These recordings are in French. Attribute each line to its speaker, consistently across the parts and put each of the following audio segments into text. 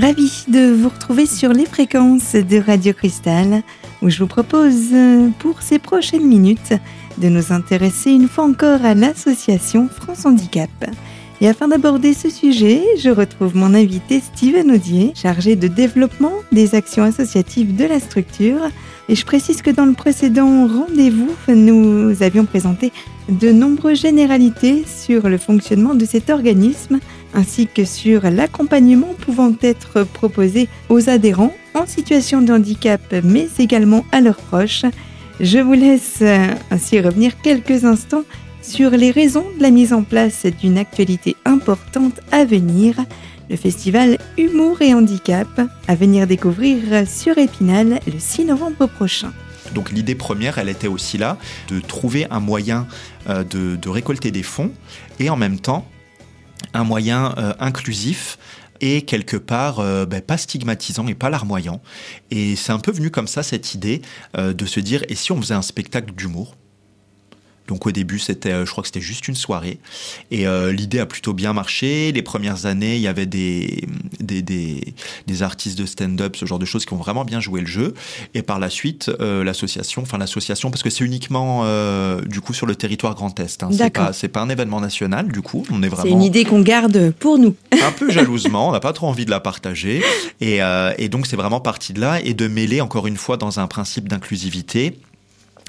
Speaker 1: Ravi de vous retrouver sur les fréquences de Radio Cristal, où je vous propose pour ces prochaines minutes de nous intéresser une fois encore à l'association France Handicap. Et afin d'aborder ce sujet, je retrouve mon invité Steven Audier, chargé de développement des actions associatives de la structure. Et je précise que dans le précédent rendez-vous, nous avions présenté de nombreuses généralités sur le fonctionnement de cet organisme, ainsi que sur l'accompagnement pouvant être proposé aux adhérents en situation de handicap, mais également à leurs proches. Je vous laisse ainsi revenir quelques instants sur les raisons de la mise en place d'une actualité importante à venir, le festival Humour et Handicap, à venir découvrir sur Épinal le 6 novembre prochain.
Speaker 2: Donc l'idée première, elle était aussi là, de trouver un moyen euh, de, récolter des fonds et en même temps un moyen euh, inclusif et quelque part euh, ben, pas stigmatisant et pas larmoyant. Et c'est un peu venu comme ça cette idée de se dire, et si on faisait un spectacle d'humour? Donc au début, c'était, euh, je crois que c'était juste une soirée. Et euh, l'idée a plutôt bien marché. Les premières années, il y avait des, des, des, artistes de stand-up, ce genre de choses qui ont vraiment bien joué le jeu. Et par la suite, euh, l'association, enfin l'association, parce que c'est uniquement du coup sur le territoire Grand Est. Hein. C'est pas, c'est pas un événement national, du coup. On est vraiment.
Speaker 1: C'est une idée qu'on garde pour nous.
Speaker 2: un peu jalousement. On n'a pas trop envie de la partager. Et, et donc c'est vraiment parti de là et de mêler encore une fois dans un principe d'inclusivité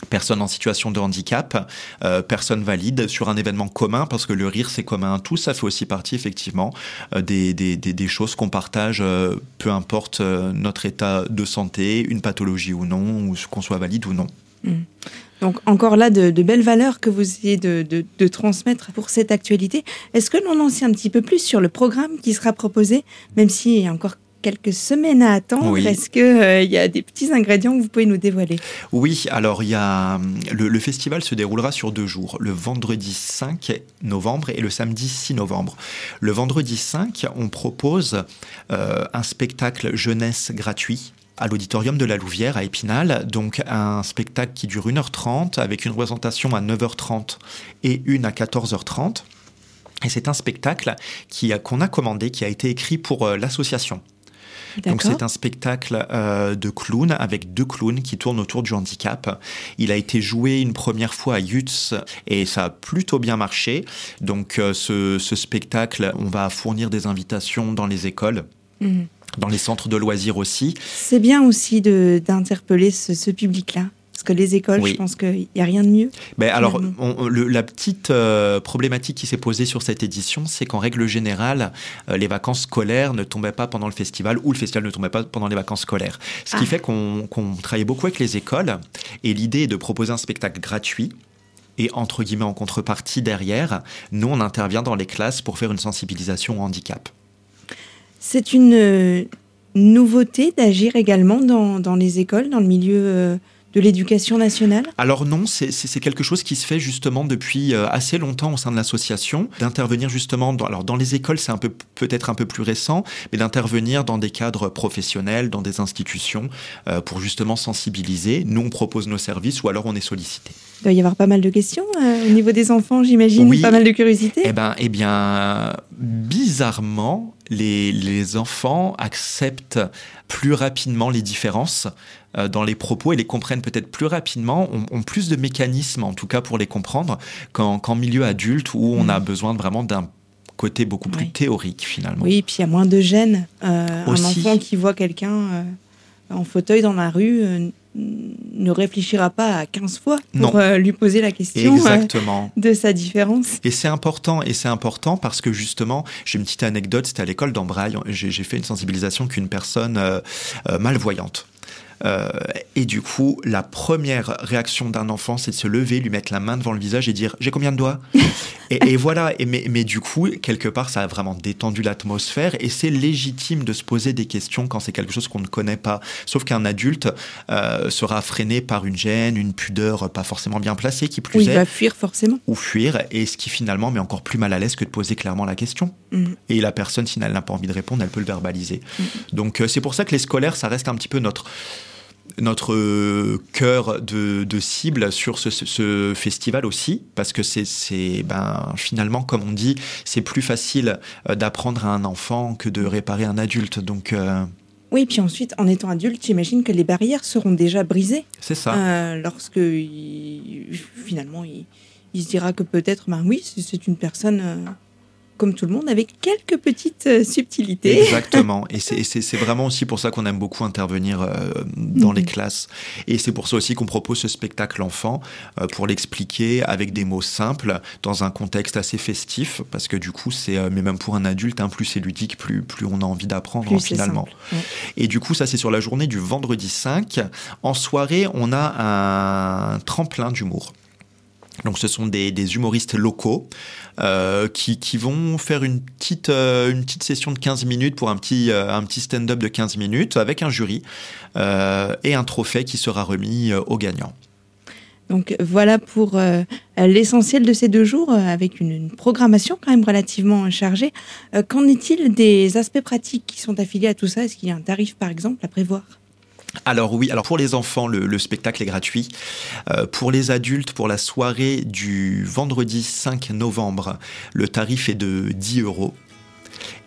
Speaker 2: personnes en situation de handicap, euh, personnes valides, sur un événement commun, parce que le rire c'est commun à tous, ça fait aussi partie effectivement euh, des, des, des, choses qu'on partage, euh, peu importe notre état de santé, une pathologie ou non, ou qu'on soit valide ou non.
Speaker 1: Mmh. Donc encore là, de, de, belles valeurs que vous essayez de, de, de transmettre pour cette actualité. Est-ce que l'on en sait un petit peu plus sur le programme qui sera proposé, même s'il y a encore quelques semaines à attendre. Est-ce qu'il euh, y a des petits ingrédients que vous pouvez nous dévoiler?
Speaker 2: Oui, alors il y a, le, festival se déroulera sur deux jours, le vendredi 5 novembre et le samedi 6 novembre. Le vendredi 5, on propose euh, un spectacle jeunesse gratuit à l'auditorium de la Louvière à Épinal, donc un spectacle qui dure 1h30 avec une représentation à 9h30 et une à 14h30. Et c'est un spectacle qu'on a, a commandé, qui a été écrit pour euh, l'association. Donc c'est un spectacle euh, de clowns avec deux clowns qui tournent autour du handicap. Il a été joué une première fois à Yutz et ça a plutôt bien marché. Donc euh, ce, spectacle, on va fournir des invitations dans les écoles. Mhm. Dans les centres de loisirs aussi.
Speaker 1: C'est bien aussi d'interpeller ce public-là. Parce que les écoles, je pense qu'il n'y a rien de mieux.
Speaker 2: Mais alors, la petite euh, problématique qui s'est posée sur cette édition, c'est qu'en règle générale, euh, les vacances scolaires ne tombaient pas pendant le festival ou le festival ne tombait pas pendant les vacances scolaires. Ce qui ah. fait qu'on travaillait beaucoup avec les écoles. Et l'idée est de proposer un spectacle gratuit et entre guillemets en contrepartie derrière, nous on intervient dans les classes pour faire une sensibilisation au handicap.
Speaker 1: C'est une euh, nouveauté d'agir également dans, dans, les écoles, dans le milieu de l'éducation nationale
Speaker 2: Alors non, c'est quelque chose qui se fait justement depuis euh, assez longtemps au sein de l'association, d'intervenir justement dans, alors dans les écoles, c'est un peu peut-être un peu plus récent, mais d'intervenir dans des cadres professionnels, dans des institutions euh, pour justement sensibiliser. Nous on propose nos services ou alors on est sollicité.
Speaker 1: Il doit y avoir pas mal de questions euh, au niveau des enfants, j'imagine, pas mal de curiosité.
Speaker 2: Eh ben, eh bien, bizarrement, les, les enfants acceptent plus rapidement les différences dans les propos et les comprennent peut-être plus rapidement, ont, plus de mécanismes en tout cas pour les comprendre qu'en milieu adulte où on a mm. besoin vraiment d'un côté beaucoup plus théorique finalement.
Speaker 1: Oui, et puis il y a moins de gêne. Euh, un enfant qui voit quelqu'un euh, en fauteuil dans la rue ne réfléchira pas à 15 fois pour lui poser la question de sa différence.
Speaker 2: Et c'est important, et c'est important parce que justement, j'ai une petite anecdote, c'était à l'école d'Ambraille, j'ai fait une sensibilisation qu'une personne malvoyante euh, et du coup, la première réaction d'un enfant, c'est de se lever, lui mettre la main devant le visage et dire J'ai combien de doigts? Et, voilà. Et mais, mais, du coup, quelque part, ça a vraiment détendu l'atmosphère et c'est légitime de se poser des questions quand c'est quelque chose qu'on ne connaît pas. Sauf qu'un adulte euh, sera freiné par une gêne, une pudeur pas forcément bien placée, qui plus
Speaker 1: ou
Speaker 2: il
Speaker 1: va fuir forcément.
Speaker 2: Ou fuir, et ce qui finalement met encore plus mal à l'aise que de poser clairement la question. Mm. Et la personne, si elle n'a pas envie de répondre, elle peut le verbaliser. Mm. Donc euh, c'est pour ça que les scolaires, ça reste un petit peu notre notre cœur de, cible sur ce, festival aussi, parce que c'est ben, finalement, comme on dit, c'est plus facile d'apprendre à un enfant que de réparer un adulte. Donc,
Speaker 1: oui, puis ensuite, en étant adulte, j'imagine que les barrières seront déjà brisées.
Speaker 2: C'est ça.
Speaker 1: Euh, lorsque finalement, il, se dira que peut-être, ben oui, c'est une personne euh, comme tout le monde, avec quelques petites euh, subtilités.
Speaker 2: Exactement. Et c'est vraiment aussi pour ça qu'on aime beaucoup intervenir euh, dans les mhm. classes. Et c'est pour ça aussi qu'on propose ce spectacle enfant, euh, pour l'expliquer avec des mots simples, dans un contexte assez festif, parce que du coup, c'est, mais même pour un adulte, hein, plus c'est ludique, plus, plus on a envie d'apprendre finalement. Et du coup, ça, c'est sur la journée du vendredi 5. En soirée, on a un tremplin d'humour. Donc ce sont des, humoristes locaux euh, qui, vont faire une petite, euh, une petite session de 15 minutes pour un petit, euh, petit stand-up de 15 minutes avec un jury et un trophée qui sera remis aux gagnants.
Speaker 1: Donc voilà pour l'essentiel de ces deux jours, avec une, programmation quand même relativement chargée. Qu'en est-il des aspects pratiques qui sont affiliés à tout ça? Est-ce qu'il y a un tarif par exemple à prévoir?
Speaker 2: Alors oui, alors pour les enfants, le, spectacle est gratuit. Euh, pour les adultes, pour la soirée du vendredi 5 novembre, le tarif est de 10 euros.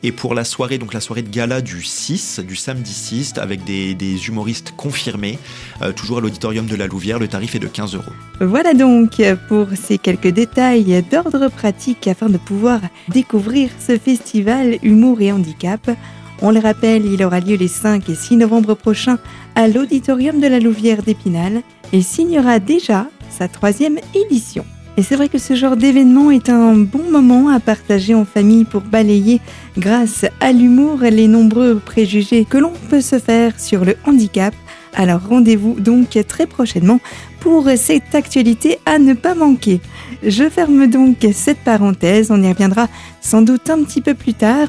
Speaker 2: Et pour la soirée, donc la soirée de gala du 6, du samedi 6, avec des, humoristes confirmés, euh, toujours à l'auditorium de la Louvière, le tarif est de 15 euros.
Speaker 1: Voilà donc pour ces quelques détails d'ordre pratique afin de pouvoir découvrir ce festival Humour et Handicap. On le rappelle, il aura lieu les 5 et 6 novembre prochains à l'auditorium de la Louvière d'Épinal et signera déjà sa troisième édition. Et c'est vrai que ce genre d'événement est un bon moment à partager en famille pour balayer, grâce à l'humour, les nombreux préjugés que l'on peut se faire sur le handicap. Alors rendez-vous donc très prochainement pour cette actualité à ne pas manquer. Je ferme donc cette parenthèse, on y reviendra sans doute un petit peu plus tard.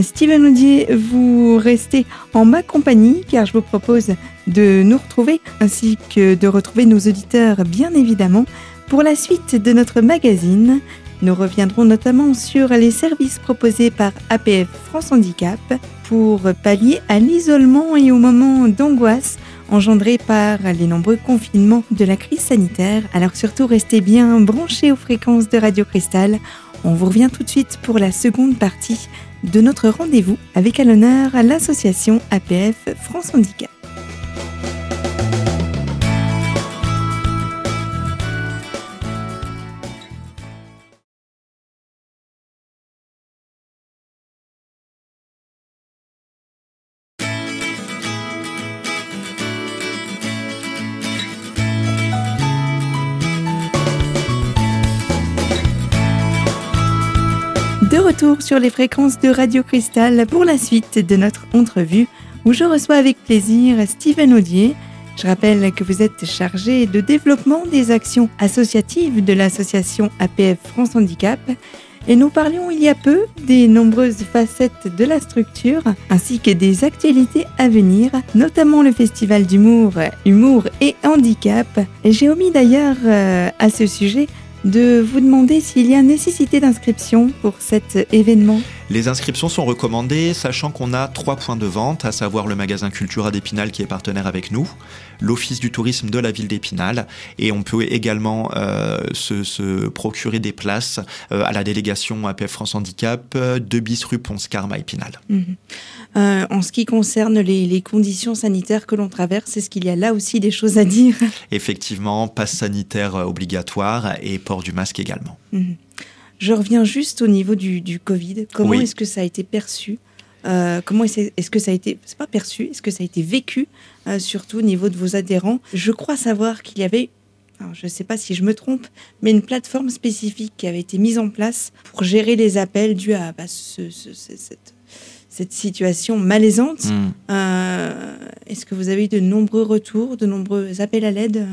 Speaker 1: Steven Audier, vous restez en ma compagnie car je vous propose de nous retrouver ainsi que de retrouver nos auditeurs bien évidemment pour la suite de notre magazine. Nous reviendrons notamment sur les services proposés par APF France Handicap pour pallier à l'isolement et aux moments d'angoisse engendrés par les nombreux confinements de la crise sanitaire. Alors surtout restez bien branchés aux fréquences de Radio Cristal. On vous revient tout de suite pour la seconde partie de notre rendez-vous avec à l'honneur l'association APF France Handicap. Sur les fréquences de Radio Cristal pour la suite de notre entrevue où je reçois avec plaisir Steven Audier. Je rappelle que vous êtes chargé de développement des actions associatives de l'association APF France Handicap et nous parlions il y a peu des nombreuses facettes de la structure ainsi que des actualités à venir, notamment le festival d'humour, humour et handicap. J'ai omis d'ailleurs euh, à ce sujet de vous demander s'il y a nécessité d'inscription pour cet événement.
Speaker 2: Les inscriptions sont recommandées, sachant qu'on a trois points de vente, à savoir le magasin Cultura d'Épinal qui est partenaire avec nous, l'Office du tourisme de la ville d'Épinal, et on peut également euh, se, procurer des places euh, à la délégation APF France Handicap, 2 bis rue Ponce-Carme à Épinal.
Speaker 1: Mhm. Euh, en ce qui concerne les, conditions sanitaires que l'on traverse, est-ce qu'il y a là aussi des choses à dire?
Speaker 2: Effectivement, passe sanitaire obligatoire et port du masque également.
Speaker 1: Mhm. Je reviens juste au niveau du, Covid. Comment est-ce que ça a été perçu euh, comment est-ce que ça a été, c'est pas perçu, est-ce que ça a été vécu, euh, surtout au niveau de vos adhérents? Je crois savoir qu'il y avait, je ne sais pas si je me trompe, mais une plateforme spécifique qui avait été mise en place pour gérer les appels dus à bah, cette cette situation malaisante. Hmm. Euh, est-ce que vous avez eu de nombreux retours, de nombreux appels à l'aide?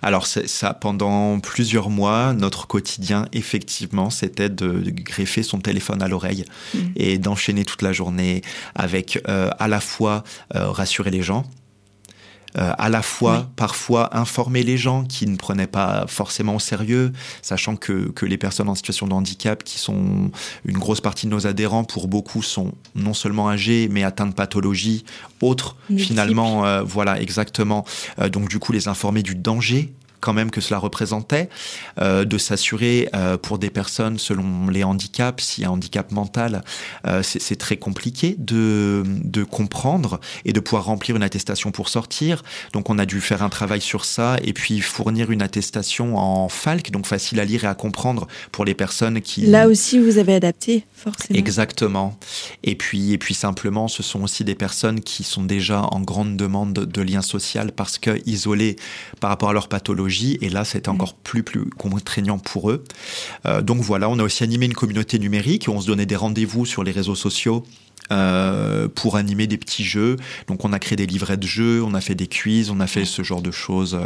Speaker 2: Alors ça, pendant plusieurs mois, notre quotidien, effectivement, c'était de, greffer son téléphone à l'oreille hmm. et d'enchaîner toute la journée avec euh, à la fois euh, rassurer les gens, euh, à la fois parfois informer les gens qui ne prenaient pas forcément au sérieux, sachant que, que les personnes en situation de handicap, qui sont une grosse partie de nos adhérents, pour beaucoup sont non seulement âgés, mais atteints de pathologies autres, finalement, euh, voilà, exactement. Euh, donc du coup, les informer du danger quand même que cela représentait, euh, de s'assurer euh, pour des personnes selon les handicaps, s'il y a un handicap mental, euh, c'est très compliqué de, de comprendre et de pouvoir remplir une attestation pour sortir. Donc on a dû faire un travail sur ça et puis fournir une attestation en FALC, donc facile à lire et à comprendre pour les personnes qui...
Speaker 1: Là aussi, vous avez adapté, forcément.
Speaker 2: Exactement. Et puis, et puis simplement, ce sont aussi des personnes qui sont déjà en grande demande de lien social parce que isolées par rapport à leur pathologie, et là c'était encore plus plus contraignant pour eux. Euh, donc voilà, on a aussi animé une communauté numérique, où on se donnait des rendez-vous sur les réseaux sociaux. Euh, pour animer des petits jeux. Donc on a créé des livrets de jeux, on a fait des quiz, on a fait ce genre de choses.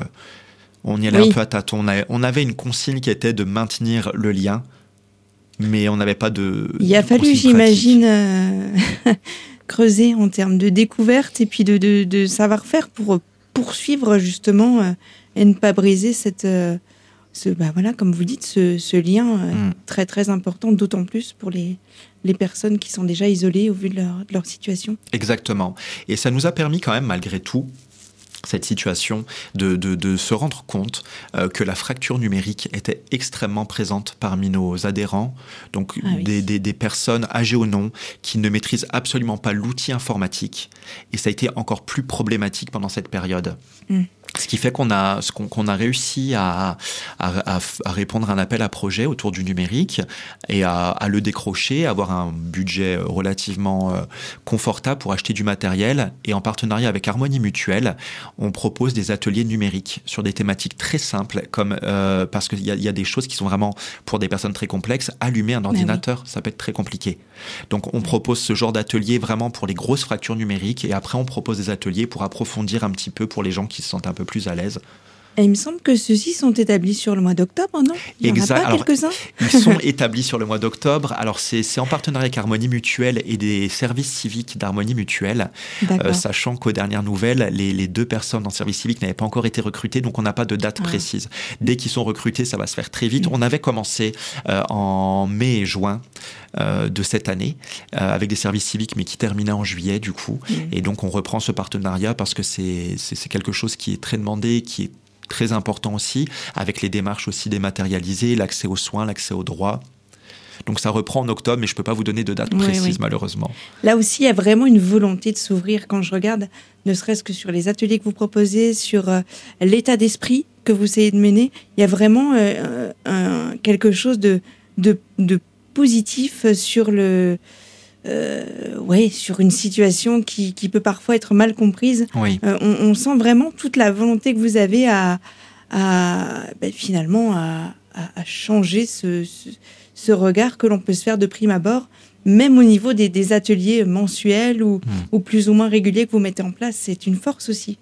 Speaker 2: On y allait un peu à tâtons. On, avait une consigne qui était de maintenir le lien, mais on n'avait pas de.
Speaker 1: Il a fallu, j'imagine, euh, creuser en termes de découverte et puis de, de savoir-faire pour poursuivre justement et ne pas briser cette, euh, ce, bah voilà, comme vous dites, ce, lien euh, mm. très très important, d'autant plus pour les, les personnes qui sont déjà isolées au vu de leur, de leur situation.
Speaker 2: Exactement. Et ça nous a permis quand même, malgré tout, cette situation de, de, se rendre compte euh, que la fracture numérique était extrêmement présente parmi nos adhérents, donc ah des, des, des, personnes âgées ou non qui ne maîtrisent absolument pas l'outil informatique. Et ça a été encore plus problématique pendant cette période. Mm. Ce qui fait qu'on a, qu'on a réussi à, à, à, répondre à un appel à projet autour du numérique et à, à, le décrocher, avoir un budget relativement euh, confortable pour acheter du matériel. Et en partenariat avec Harmonie Mutuelle, on propose des ateliers numériques sur des thématiques très simples, comme euh, parce qu'il y, y, a des choses qui sont vraiment pour des personnes très complexes. Allumer un ordinateur, ça peut être très compliqué. Donc on propose ce genre d'atelier vraiment pour les grosses fractures numériques et après on propose des ateliers pour approfondir un petit peu pour les gens qui se sentent un peu plus à l'aise.
Speaker 1: Et il me semble que ceux-ci sont établis sur le mois d'octobre, non? Il y
Speaker 2: exact.
Speaker 1: en a pas quelques-uns?
Speaker 2: Ils sont établis sur le mois d'octobre. Alors, c'est en partenariat avec Harmonie Mutuelle et des services civiques d'Harmonie Mutuelle. Euh, sachant qu'aux dernières nouvelles, les, les, deux personnes en service civique n'avaient pas encore été recrutées, donc on n'a pas de date ah. précise. Dès qu'ils sont recrutés, ça va se faire très vite. Mm. On avait commencé euh, en mai et juin. Euh, de cette année euh, avec des services civiques mais qui terminaient en juillet du coup mm. et donc on reprend ce partenariat parce que c'est quelque chose qui est très demandé qui est très important aussi, avec les démarches aussi dématérialisées, l'accès aux soins, l'accès aux droits. Donc ça reprend en octobre, mais je ne peux pas vous donner de date précise malheureusement.
Speaker 1: Là aussi, il y a vraiment une volonté de s'ouvrir. Quand je regarde, ne serait-ce que sur les ateliers que vous proposez, sur euh, l'état d'esprit que vous essayez de mener, il y a vraiment euh, un, quelque chose de, de, de, positif sur le, euh, ouais, sur une situation qui, qui, peut parfois être mal comprise. Euh, on, sent vraiment toute la volonté que vous avez à, à ben, finalement à, à, changer ce, ce, regard que l'on peut se faire de prime abord même au niveau des, ateliers mensuels ou, hmm. ou, plus ou moins réguliers que vous mettez en place, c'est une force aussi.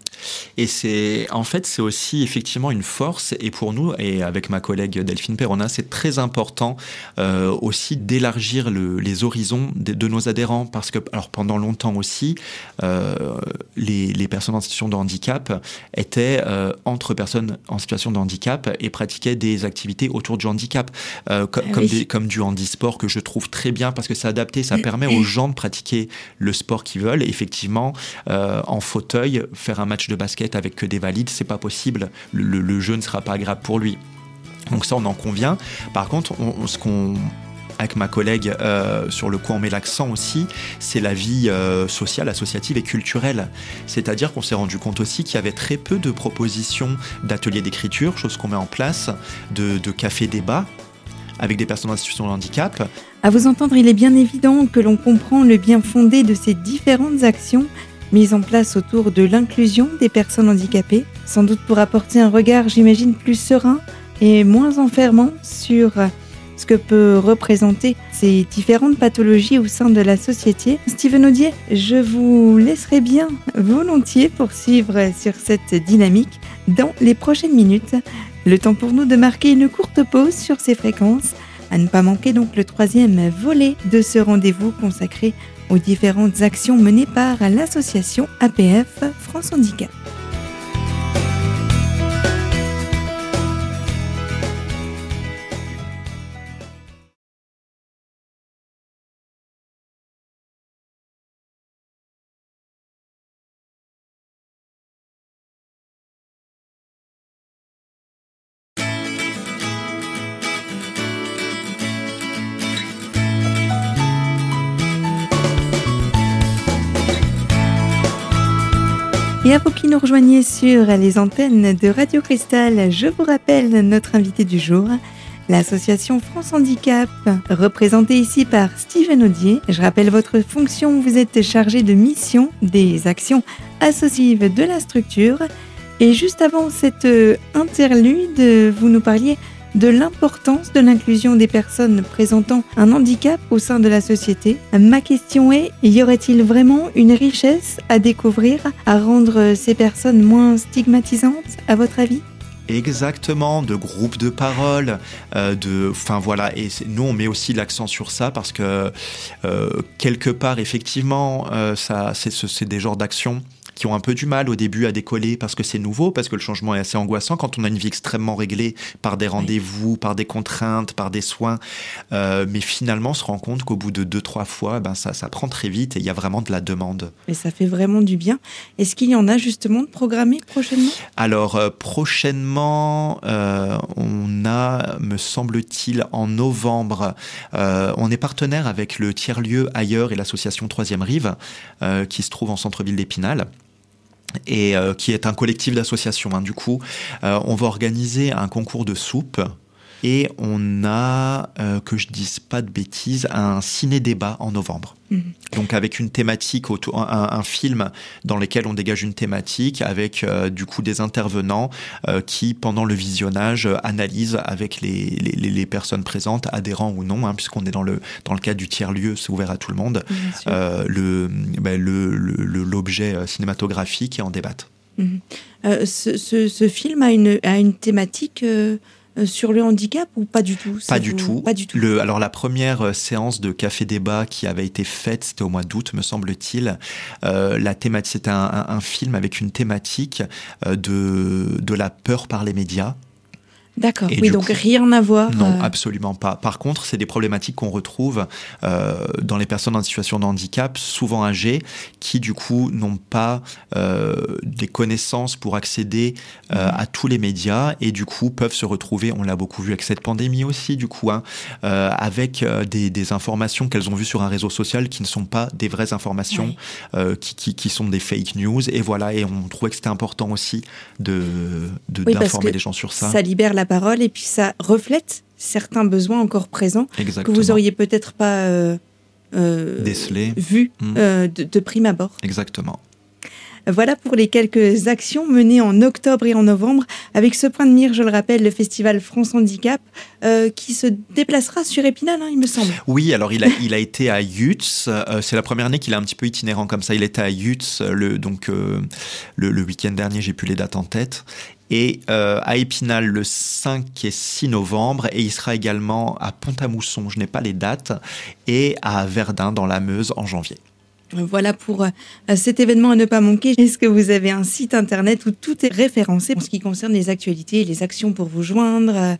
Speaker 2: Et c'est en fait c'est aussi effectivement une force. Et pour nous et avec ma collègue Delphine Perrona c'est très important euh, aussi d'élargir les horizons de, nos adhérents. Parce que alors pendant longtemps aussi euh, les, les, personnes en situation de handicap étaient euh, entre personnes en situation de handicap et pratiquaient des activités autour du handicap ah comme, des, comme du handisport que je trouve très bien parce que ça adapté, ça permet aux gens de pratiquer le sport qu'ils veulent. effectivement, en fauteuil, faire un match de basket avec que des valides, c'est pas possible. Le, jeu ne sera pas agréable pour lui. Donc ça, on en convient. Par contre, ce qu'on avec ma collègue euh, sur le quoi on met l'accent aussi, c'est la vie euh, sociale, associative et culturelle. C'est-à-dire qu'on s'est rendu compte aussi qu'il y avait très peu de propositions d'ateliers d'écriture, chose qu'on met en place, de, café-débat avec des personnes en situation de handicap.
Speaker 1: À vous entendre, il est bien évident que l'on comprend le bien fondé de ces différentes actions mises en place autour de l'inclusion des personnes handicapées, sans doute pour apporter un regard, j'imagine, plus serein et moins enfermant sur ce que peut représenter ces différentes pathologies au sein de la société. Steven Audier, je vous laisserai bien volontiers poursuivre sur cette dynamique dans les prochaines minutes. Le temps pour nous de marquer une courte pause sur ces fréquences. À ne pas manquer donc le troisième volet de ce rendez-vous consacré aux différentes actions menées par l'association APF France Handicap. Et à vous qui nous rejoignez sur les antennes de Radio Cristal, je vous rappelle notre invité du jour, l'association France Handicap, représentée ici par Steven Audier. Je rappelle votre fonction, vous êtes chargé de mission des actions associatives de la structure. Et juste avant cette euh, interlude, vous nous parliez de l'importance de l'inclusion des personnes présentant un handicap au sein de la société. Ma question est, y aurait-il vraiment une richesse à découvrir, à rendre ces personnes moins stigmatisantes, à votre avis?
Speaker 2: Exactement, de groupes de parole, euh, de, enfin voilà, et nous on met aussi l'accent sur ça parce que euh, quelque part effectivement, euh, c'est des genres d'actions qui ont un peu du mal au début à décoller parce que c'est nouveau, parce que le changement est assez angoissant quand on a une vie extrêmement réglée par des rendez-vous, par des contraintes, par des soins. Euh, mais finalement, on se rend compte qu'au bout de deux, trois fois, ben ça, ça prend très vite et il y a vraiment de la demande.
Speaker 1: Et ça fait vraiment du bien. Est-ce qu'il y en a justement de programmés prochainement?
Speaker 2: Alors, euh, prochainement, euh, on a, me semble-t-il, en novembre, on est partenaire avec le tiers-lieu ailleurs et l'association Troisième Rive, qui se trouve en centre-ville d'Épinal et euh, qui est un collectif d'associations. Hein. Du coup, euh, on va organiser un concours de soupe et on a, euh, que je dise pas de bêtises, un ciné-débat en novembre. Mhm. Donc avec une thématique, autour, un, film dans lequel on dégage une thématique avec euh, du coup des intervenants euh, qui, pendant le visionnage, analysent avec les, les, personnes présentes, adhérents ou non, hein, puisqu'on est dans le, dans le cadre du tiers-lieu, c'est ouvert à tout le monde, ben, le, l'objet cinématographique et en débattent.
Speaker 1: Mhm. Ce, ce, ce, film a une, a une thématique sur le handicap ou pas du tout?
Speaker 2: Pas du tout. Pas du tout. Le, alors la première euh, séance de café débat qui avait été faite, c'était au mois d'août, me semble-t-il. Euh, la thématique, c'était un, film avec une thématique de, de la peur par les médias.
Speaker 1: D'accord, oui, donc rien à voir.
Speaker 2: Non, euh. absolument pas. Par contre, c'est des problématiques qu'on retrouve euh, dans les personnes en situation de handicap, souvent âgées, qui du coup n'ont pas euh, des connaissances pour accéder mhm. à tous les médias et du coup peuvent se retrouver, on l'a beaucoup vu avec cette pandémie aussi, du coup, hein, avec des, des, informations qu'elles ont vues sur un réseau social qui ne sont pas des vraies informations, qui, qui, qui, sont des fake news. Et voilà, et on trouvait que c'était important aussi de d'informer les gens sur ça.
Speaker 1: Ça libère la parole et puis ça reflète certains besoins encore présents que vous auriez peut-être pas euh,
Speaker 2: euh décelé
Speaker 1: vu hmm. euh, de, prime abord.
Speaker 2: Exactement.
Speaker 1: Voilà pour les quelques actions menées en octobre et en novembre avec ce point de mire, je le rappelle, le festival France Handicap euh, qui se déplacera sur Épinal, hein, il me semble.
Speaker 2: Oui, alors il a, il a été à Yutz. c'est la première année qu'il est un petit peu itinérant comme ça. Il était à Yutz le, donc, le, le week-end dernier, j'ai plus les dates en tête et euh, à Épinal le 5 et 6 novembre et il sera également à Pont-à-Mousson, je n'ai pas les dates, et à Verdun dans la Meuse en janvier.
Speaker 1: Voilà pour euh, cet événement à ne pas manquer. Est-ce que vous avez un site internet où tout est référencé en ce qui concerne les actualités et les actions pour vous joindre euh,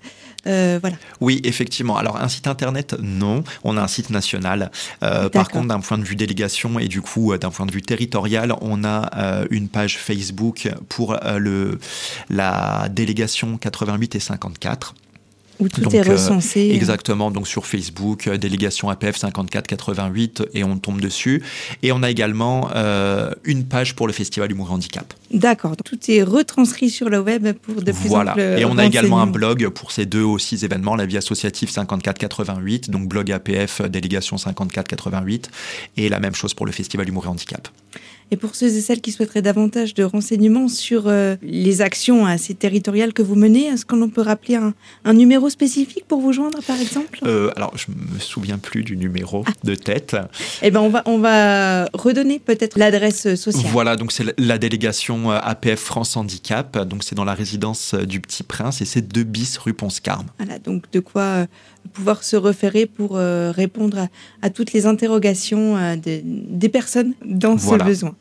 Speaker 1: euh, voilà.
Speaker 2: Oui, effectivement. Alors un site internet, non. On a un site national. par contre, d'un point de vue délégation et du coup d'un point de vue territorial, on a une page Facebook pour le, la délégation 88 et 54.
Speaker 1: Où tout est euh, recensé.
Speaker 2: exactement, donc sur Facebook, euh, délégation APF 5488, et on tombe dessus. Et on a également euh, une page pour le Festival Humour Handicap.
Speaker 1: D'accord, tout est retranscrit sur le web pour de plus
Speaker 2: voilà. Et on a également un blog pour ces deux aussi événements, la vie associative 5488, donc blog APF, délégation 5488, et la même chose pour le Festival Humour Handicap.
Speaker 1: Et pour ceux et celles qui souhaiteraient davantage de renseignements sur euh, les actions assez territoriales que vous menez, est-ce qu'on peut rappeler un, numéro spécifique pour vous joindre, par exemple?
Speaker 2: Euh, Alors, je me souviens plus du numéro ah. de tête.
Speaker 1: Eh ben, on va, on va redonner peut-être l'adresse sociale.
Speaker 2: Voilà, donc c'est la délégation euh, APF France Handicap. Donc, c'est dans la résidence du Petit Prince et c'est 2 bis rue Ponce-Carme.
Speaker 1: Voilà, donc de quoi pouvoir se référer pour répondre à, toutes les interrogations des personnes dans ce besoin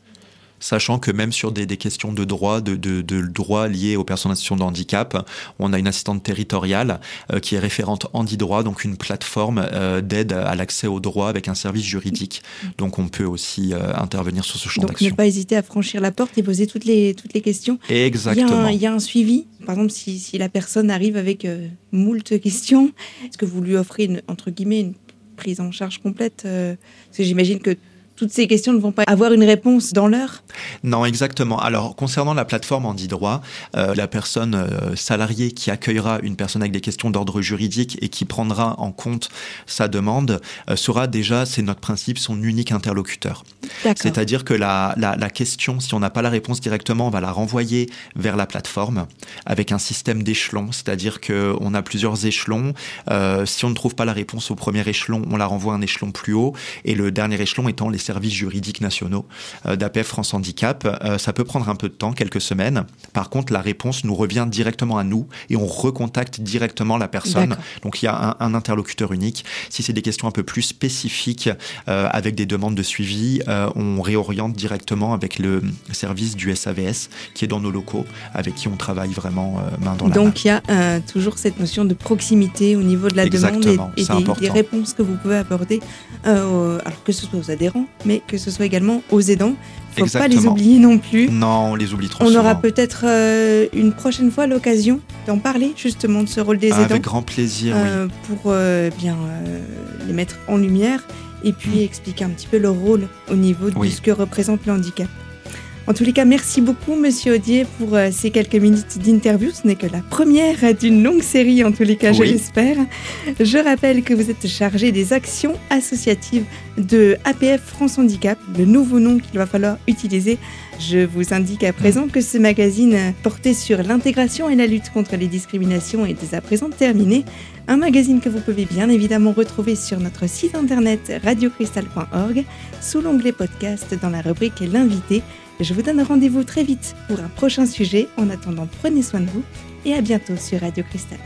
Speaker 2: sachant que même sur des, questions de droit, de, de, droit liés aux personnes en situation de handicap, on a une assistante territoriale euh, qui est référente Handi-Droit, donc une plateforme euh, d'aide à l'accès au droit avec un service juridique. Donc on peut aussi euh, intervenir sur ce champ d'action.
Speaker 1: Donc ne pas hésiter à franchir la porte et poser toutes les, toutes les questions.
Speaker 2: Exactement.
Speaker 1: Il y a un, suivi. Par exemple, si, si la personne arrive avec moult questions, est-ce que vous lui offrez, une, entre guillemets, une prise en charge complète Parce que j'imagine que toutes ces questions ne vont pas avoir une réponse dans l'heure
Speaker 2: Non, exactement. Alors, concernant la plateforme en dit droit, euh, la personne euh, salariée qui accueillera une personne avec des questions d'ordre juridique et qui prendra en compte sa demande euh, sera déjà, c'est notre principe, son unique interlocuteur. C'est-à-dire que la, la, la, question, si on n'a pas la réponse directement, on va la renvoyer vers la plateforme avec un système d'échelons, c'est-à-dire qu'on a plusieurs échelons. si on ne trouve pas la réponse au premier échelon, on la renvoie à un échelon plus haut et le dernier échelon étant les services juridiques nationaux d'APF France Handicap. ça peut prendre un peu de temps, quelques semaines. Par contre, la réponse nous revient directement à nous et on recontacte directement la personne. Donc il y a un, interlocuteur unique. Si c'est des questions un peu plus spécifiques euh, avec des demandes de suivi, euh, on réoriente directement avec le service du SAVS qui est dans nos locaux, avec qui on travaille vraiment euh, main dans la
Speaker 1: main. Donc il y a toujours cette notion de proximité au niveau de la demande et, des, réponses que vous pouvez apporter, alors que ce soit aux adhérents, mais que ce soit également aux aidants faut pas les oublier non plus.
Speaker 2: Non, on les oublie trop
Speaker 1: on aura peut-être euh, une prochaine fois l'occasion d'en parler justement de ce rôle des aidants.
Speaker 2: Avec grand plaisir. Euh,
Speaker 1: pour euh, bien les mettre en lumière et puis mm. expliquer un petit peu leur rôle au niveau de ce que représente le handicap. En tous les cas, merci beaucoup, Monsieur Audier, pour euh, ces quelques minutes d'interview. Ce n'est que la première d'une longue série, en tous les cas, je l'espère. Je rappelle que vous êtes chargé des actions associatives de APF France Handicap, le nouveau nom qu'il va falloir utiliser. Je vous indique à présent que ce magazine porté sur l'intégration et la lutte contre les discriminations est dès à présent terminé. Un magazine que vous pouvez bien évidemment retrouver sur notre site internet radiocristal.org sous l'onglet podcast dans la rubrique L'invité. Je vous donne rendez-vous très vite pour un prochain sujet. En attendant, prenez soin de vous et à bientôt sur Radio Cristal.